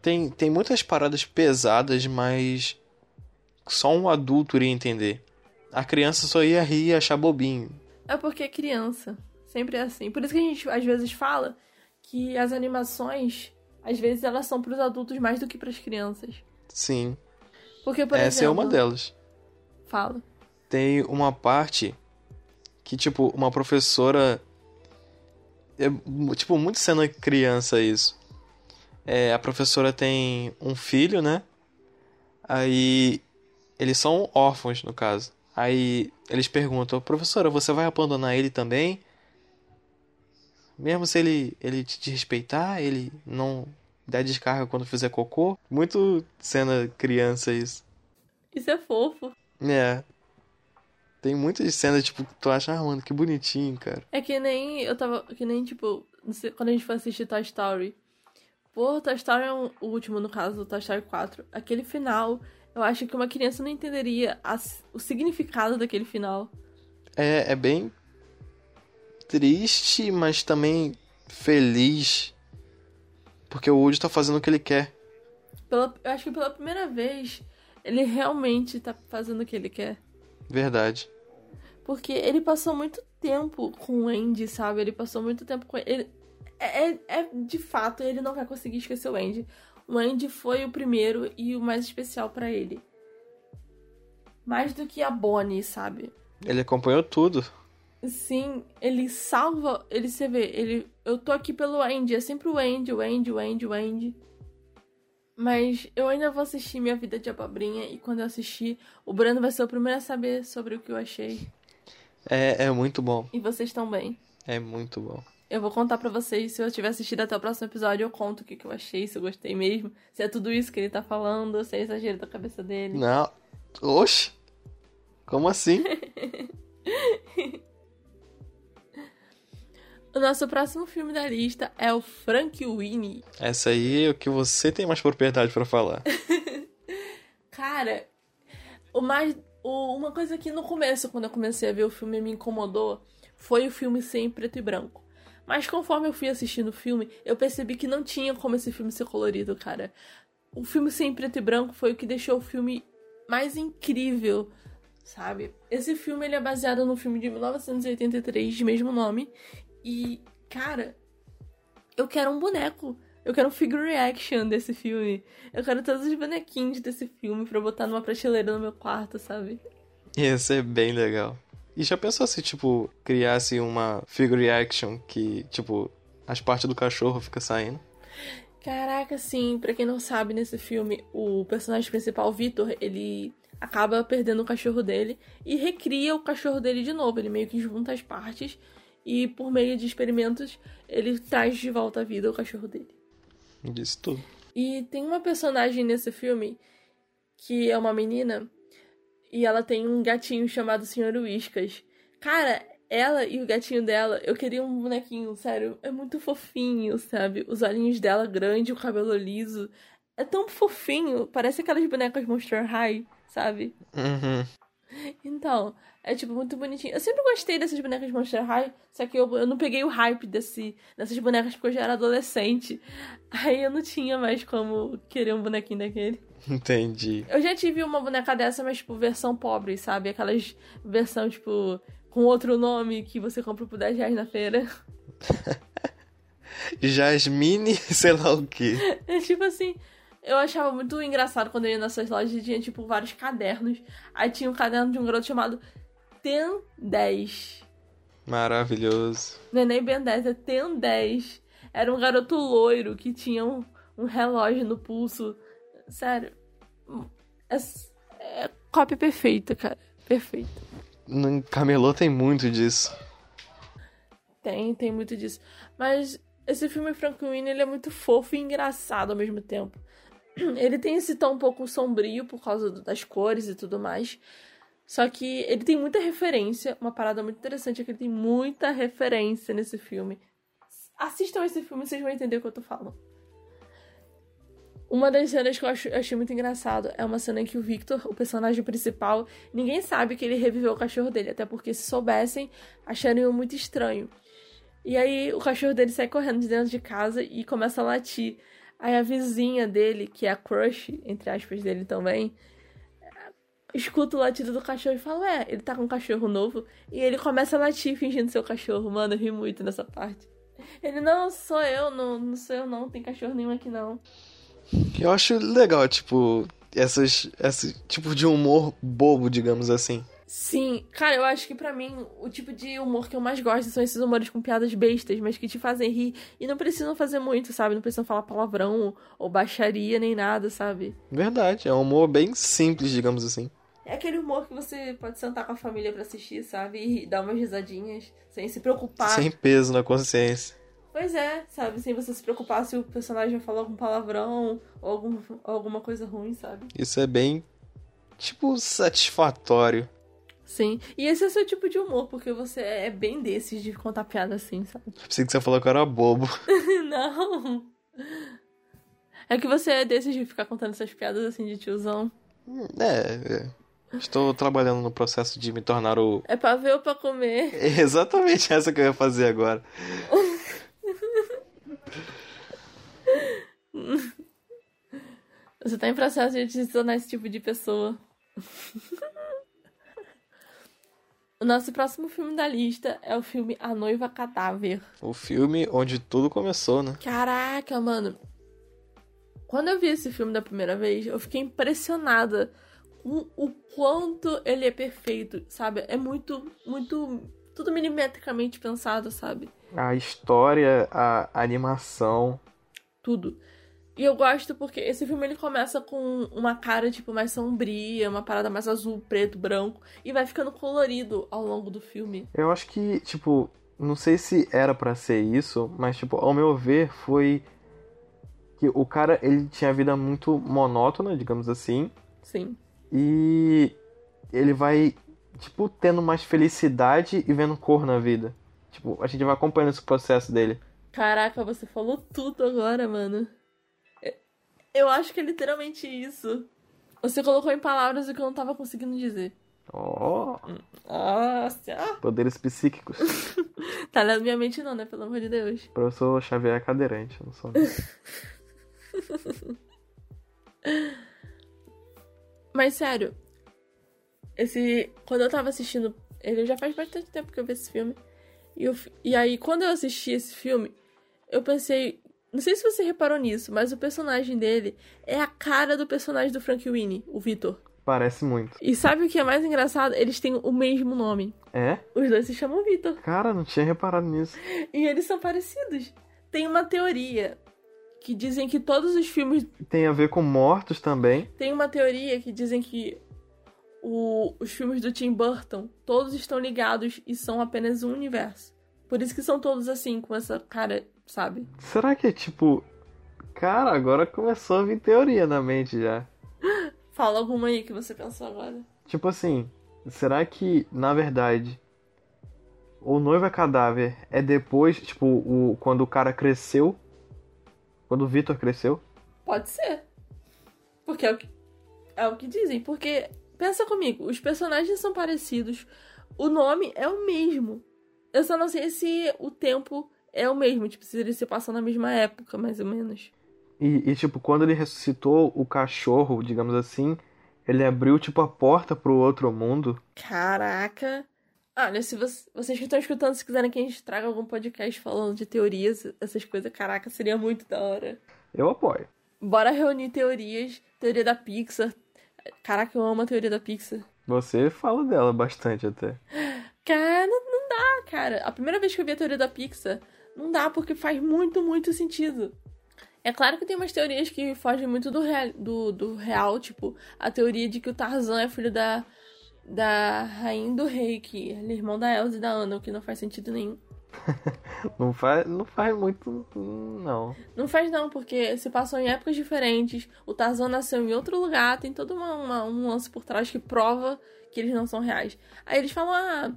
tem, tem muitas paradas pesadas, mas só um adulto iria entender. A criança só ia rir e achar bobinho.
É porque é criança. Sempre é assim. Por isso que a gente às vezes fala que as animações, às vezes, elas são para os adultos mais do que para as crianças.
Sim.
Porque, por
Essa
exemplo,
é uma delas.
Fala.
Tem uma parte que, tipo, uma professora. É, tipo, muito sendo criança isso. É, a professora tem um filho, né? Aí. Eles são órfãos, no caso. Aí eles perguntam, professora, você vai abandonar ele também? Mesmo se ele, ele te respeitar, ele não der descarga quando fizer cocô? Muito cena criança isso.
Isso é fofo.
É. Tem muitas cenas, tipo, que tu acha, ah, mano, que bonitinho, cara.
É que nem. Eu tava. Que nem, tipo, sei, quando a gente foi assistir Toy Story. Pô, Toy Story é um, o último, no caso, Toy Story 4. Aquele final, eu acho que uma criança não entenderia as, o significado daquele final.
É, é bem triste, mas também feliz. Porque o Woody tá fazendo o que ele quer.
Pela, eu acho que pela primeira vez, ele realmente tá fazendo o que ele quer.
Verdade.
Porque ele passou muito tempo com o Andy, sabe? Ele passou muito tempo com ele. É, é, é, de fato, ele não vai conseguir esquecer o Andy. O Andy foi o primeiro e o mais especial para ele. Mais do que a Bonnie, sabe?
Ele acompanhou tudo.
Sim, ele salva. Ele você vê, ele. Eu tô aqui pelo Andy, é sempre o Andy, o Andy, o Andy, o Andy. Mas eu ainda vou assistir Minha Vida de Abobrinha e quando eu assistir, o Brando vai ser o primeiro a saber sobre o que eu achei.
É, é muito bom.
E vocês também.
É muito bom.
Eu vou contar para vocês, se eu tiver assistido até o próximo episódio, eu conto o que, que eu achei, se eu gostei mesmo, se é tudo isso que ele tá falando, se é exagero da cabeça dele.
Não. Oxe! Como assim?
o nosso próximo filme da lista é o Frank Winnie.
Essa aí é o que você tem mais propriedade para falar.
Cara, o mais. O, uma coisa que no começo, quando eu comecei a ver o filme, me incomodou foi o filme ser em preto e branco. Mas conforme eu fui assistindo o filme, eu percebi que não tinha como esse filme ser colorido, cara. O filme ser em preto e branco foi o que deixou o filme mais incrível, sabe? Esse filme ele é baseado no filme de 1983 de mesmo nome e, cara, eu quero um boneco. Eu quero um figure action desse filme. Eu quero todos os bonequinhos desse filme pra botar numa prateleira no meu quarto, sabe?
Ia ser bem legal. E já pensou se, tipo, criasse uma figure action que, tipo, as partes do cachorro fica saindo?
Caraca, sim. Pra quem não sabe, nesse filme, o personagem principal, Victor, ele acaba perdendo o cachorro dele e recria o cachorro dele de novo. Ele meio que junta as partes e, por meio de experimentos, ele traz de volta à vida o cachorro dele.
Disse tudo.
E tem uma personagem nesse filme que é uma menina e ela tem um gatinho chamado Senhor Whiskas. Cara, ela e o gatinho dela, eu queria um bonequinho, sério. É muito fofinho, sabe? Os olhinhos dela grande, o cabelo liso. É tão fofinho. Parece aquelas bonecas Monster High, sabe?
Uhum.
Então, é tipo muito bonitinho. Eu sempre gostei dessas bonecas Monster High, só que eu, eu não peguei o hype desse, dessas bonecas porque eu já era adolescente. Aí eu não tinha mais como querer um bonequinho daquele.
Entendi.
Eu já tive uma boneca dessa, mas, tipo, versão pobre, sabe? Aquelas versão, tipo, com outro nome que você compra por 10 reais na feira.
Jasmine, sei lá o quê.
É tipo assim, eu achava muito engraçado quando eu ia nessas lojas e tinha, tipo, vários cadernos. Aí tinha um caderno de um garoto chamado Ten 10.
Maravilhoso.
Não é nem Ben 10, é Ten 10. Era um garoto loiro que tinha um, um relógio no pulso Sério. É, é cópia perfeita, cara. Perfeita.
No Camelô tem muito disso.
Tem, tem muito disso. Mas esse filme Frank Winnie, ele é muito fofo e engraçado ao mesmo tempo. Ele tem esse tom um pouco sombrio por causa das cores e tudo mais. Só que ele tem muita referência. Uma parada muito interessante é que ele tem muita referência nesse filme. Assistam esse filme, vocês vão entender o que eu tô falando. Uma das cenas que eu acho, achei muito engraçado é uma cena em que o Victor, o personagem principal, ninguém sabe que ele reviveu o cachorro dele, até porque se soubessem, achariam muito estranho. E aí o cachorro dele sai correndo de dentro de casa e começa a latir. Aí a vizinha dele, que é a crush, entre aspas, dele também, escuta o latido do cachorro e fala, é, ele tá com um cachorro novo. E ele começa a latir fingindo seu cachorro. Mano, eu ri muito nessa parte. Ele, não, sou eu, não, não sou eu não, tem cachorro nenhum aqui não.
Eu acho legal, tipo, essas, esse tipo de humor bobo, digamos assim.
Sim, cara, eu acho que pra mim o tipo de humor que eu mais gosto são esses humores com piadas bestas, mas que te fazem rir e não precisam fazer muito, sabe? Não precisam falar palavrão ou baixaria nem nada, sabe?
Verdade, é um humor bem simples, digamos assim.
É aquele humor que você pode sentar com a família pra assistir, sabe? E dar umas risadinhas, sem se preocupar.
Sem peso na consciência.
Pois é, sabe? Sem você se preocupar se o personagem vai falar algum palavrão ou algum, alguma coisa ruim, sabe?
Isso é bem, tipo, satisfatório.
Sim. E esse é o seu tipo de humor, porque você é bem desses de contar piada assim, sabe?
Pensei que você falou que eu era bobo.
Não. É que você é desses de ficar contando essas piadas assim de tiozão.
É, é. Estou trabalhando no processo de me tornar o.
É pra ver ou pra comer?
É exatamente essa que eu ia fazer agora.
Você tá em processo de se tornar esse tipo de pessoa. O nosso próximo filme da lista é o filme A Noiva Cadáver.
O filme onde tudo começou, né?
Caraca, mano. Quando eu vi esse filme da primeira vez, eu fiquei impressionada com o quanto ele é perfeito, sabe? É muito, muito. Tudo milimetricamente pensado, sabe?
A história, a animação.
Tudo. E eu gosto porque esse filme ele começa com uma cara, tipo, mais sombria, uma parada mais azul, preto, branco, e vai ficando colorido ao longo do filme.
Eu acho que, tipo, não sei se era para ser isso, mas, tipo, ao meu ver, foi que o cara, ele tinha vida muito monótona, digamos assim.
Sim.
E ele vai, tipo, tendo mais felicidade e vendo cor na vida. Tipo, a gente vai acompanhando esse processo dele.
Caraca, você falou tudo agora, mano. Eu acho que é literalmente isso. Você colocou em palavras o que eu não tava conseguindo dizer.
Oh,
Nossa!
poderes psíquicos.
Tá lendo minha mente não, né? Pelo amor de Deus.
Professor Xavier é cadeirante, eu não sou.
Mas sério, esse. Quando eu tava assistindo. Ele já faz bastante tempo que eu vi esse filme. E, eu, e aí, quando eu assisti esse filme, eu pensei. Não sei se você reparou nisso, mas o personagem dele é a cara do personagem do Frank Winnie, o Victor.
Parece muito.
E sabe o que é mais engraçado? Eles têm o mesmo nome.
É?
Os dois se chamam Victor.
Cara, não tinha reparado nisso.
E eles são parecidos. Tem uma teoria que dizem que todos os filmes.
Tem a ver com mortos também.
Tem uma teoria que dizem que o- os filmes do Tim Burton todos estão ligados e são apenas um universo. Por isso que são todos assim, com essa cara, sabe?
Será que é tipo. Cara, agora começou a vir teoria na mente já.
Fala alguma aí que você pensou agora.
Tipo assim, será que, na verdade, o noivo é cadáver é depois, tipo, o, quando o cara cresceu? Quando o Victor cresceu?
Pode ser. Porque é o que, é o que dizem. Porque, pensa comigo, os personagens são parecidos, o nome é o mesmo. Eu só não sei se o tempo é o mesmo, tipo, se eles se passam na mesma época, mais ou menos.
E, e, tipo, quando ele ressuscitou o cachorro, digamos assim, ele abriu, tipo, a porta pro outro mundo.
Caraca. Olha, se você- vocês que estão escutando, se quiserem que a gente traga algum podcast falando de teorias, essas coisas, caraca, seria muito da hora.
Eu apoio.
Bora reunir teorias, teoria da Pixar. Caraca, eu amo a teoria da Pixar.
Você fala dela bastante até.
Cara, não, dá, cara. A primeira vez que eu vi a teoria da Pixar, não dá, porque faz muito, muito sentido. É claro que tem umas teorias que fogem muito do real, do, do real tipo, a teoria de que o Tarzan é filho da, da rainha do rei, que é irmão da Elsa e da Anna, o que não faz sentido nenhum.
Não faz, não faz muito, não.
Não faz não, porque se passou em épocas diferentes, o Tarzan nasceu em outro lugar, tem todo uma, uma- um lance por trás que prova que eles não são reais. Aí eles falam, ah,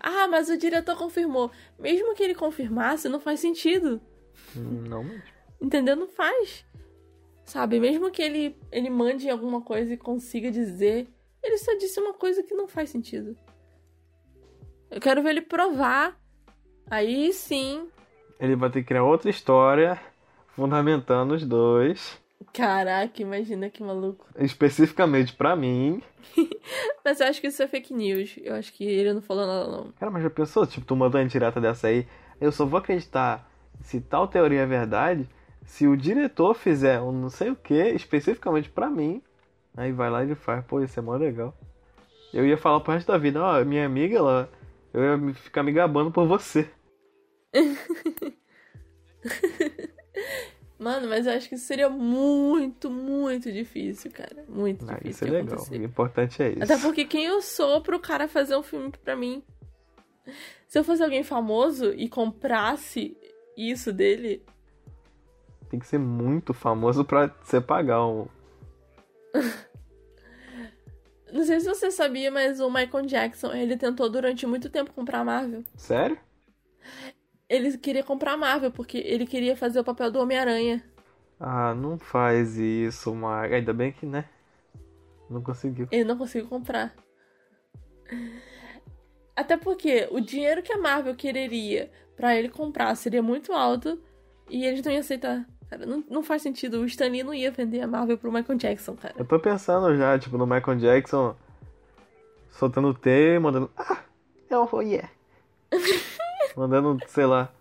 ah, mas o diretor confirmou. Mesmo que ele confirmasse, não faz sentido.
Não mesmo.
Entendeu? Não faz. Sabe? Mesmo que ele, ele mande alguma coisa e consiga dizer, ele só disse uma coisa que não faz sentido. Eu quero ver ele provar. Aí sim.
Ele vai ter que criar outra história fundamentando os dois.
Caraca, imagina que maluco.
Especificamente pra mim.
Mas eu acho que isso é fake news. Eu acho que ele não falou nada, não.
Cara, mas já pensou? Tipo, tu mandou uma direta dessa aí. Eu só vou acreditar se tal teoria é verdade se o diretor fizer um não sei o que especificamente pra mim. Aí vai lá e ele faz. Pô, isso é mó legal. eu ia falar pro resto da vida, ó, minha amiga, ela. Eu ia ficar me gabando por você.
Mano, mas eu acho que isso seria muito, muito difícil, cara. Muito
Ah,
difícil.
isso é legal.
acontecer.
O importante é isso.
Até porque quem eu sou pro cara fazer um filme pra mim? Se eu fosse alguém famoso e comprasse isso dele,
Tem que ser muito famoso pra você pagar um.
não sei se você sabia, mas o Michael Jackson, ele tentou durante muito tempo comprar a Marvel.
Sério?
Ele queria comprar a Marvel porque ele queria fazer o papel do Homem-Aranha.
Ah, não faz isso, Mar. Ainda bem que, né? Não conseguiu.
Ele não conseguiu comprar. Até porque o dinheiro que a Marvel quereria pra ele comprar seria muito alto e eles não iam aceitar. Cara, não, não faz sentido. O Stan Lee não ia vender a Marvel pro Michael Jackson, cara.
Eu tô pensando já, tipo, no Michael Jackson soltando T e mandando. Ah! É um oh, yeah! mandando, sei lá.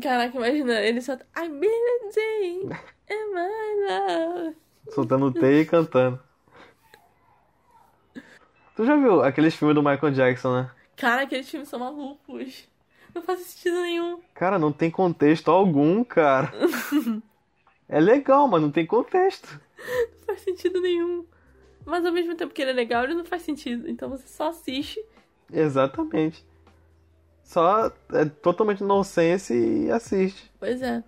Caraca, imagina, ele tá, I'm believing in my love.
Soltando T e cantando. Tu já viu aqueles filmes do Michael Jackson, né?
Cara, aqueles filmes são malucos. Não faz sentido nenhum.
Cara, não tem contexto algum, cara. É legal, mas não tem contexto.
Não faz sentido nenhum. Mas ao mesmo tempo que ele é legal, ele não faz sentido. Então você só assiste.
Exatamente. Só é totalmente nonsense e assiste.
Pois é.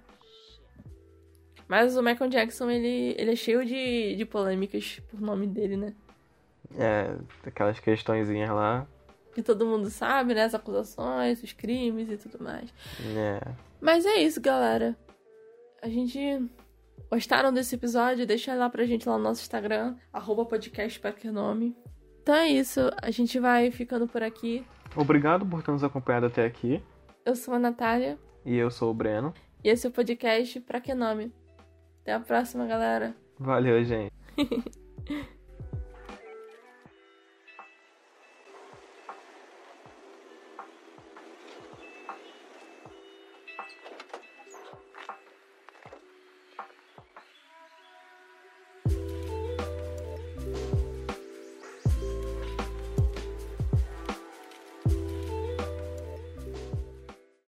Mas o Michael Jackson, ele, ele é cheio de, de polêmicas por nome dele, né?
É, aquelas questõezinhas lá.
Que todo mundo sabe, né? As acusações, os crimes e tudo mais.
É.
Mas é isso, galera. A gente. Gostaram desse episódio? Deixa lá pra gente lá no nosso Instagram, arroba podcast nome. Então é isso, a gente vai ficando por aqui.
Obrigado por ter nos acompanhado até aqui.
Eu sou a Natália
E eu sou o Breno.
e esse é o podcast Pra Que Nome. Até a próxima, galera.
Valeu, gente.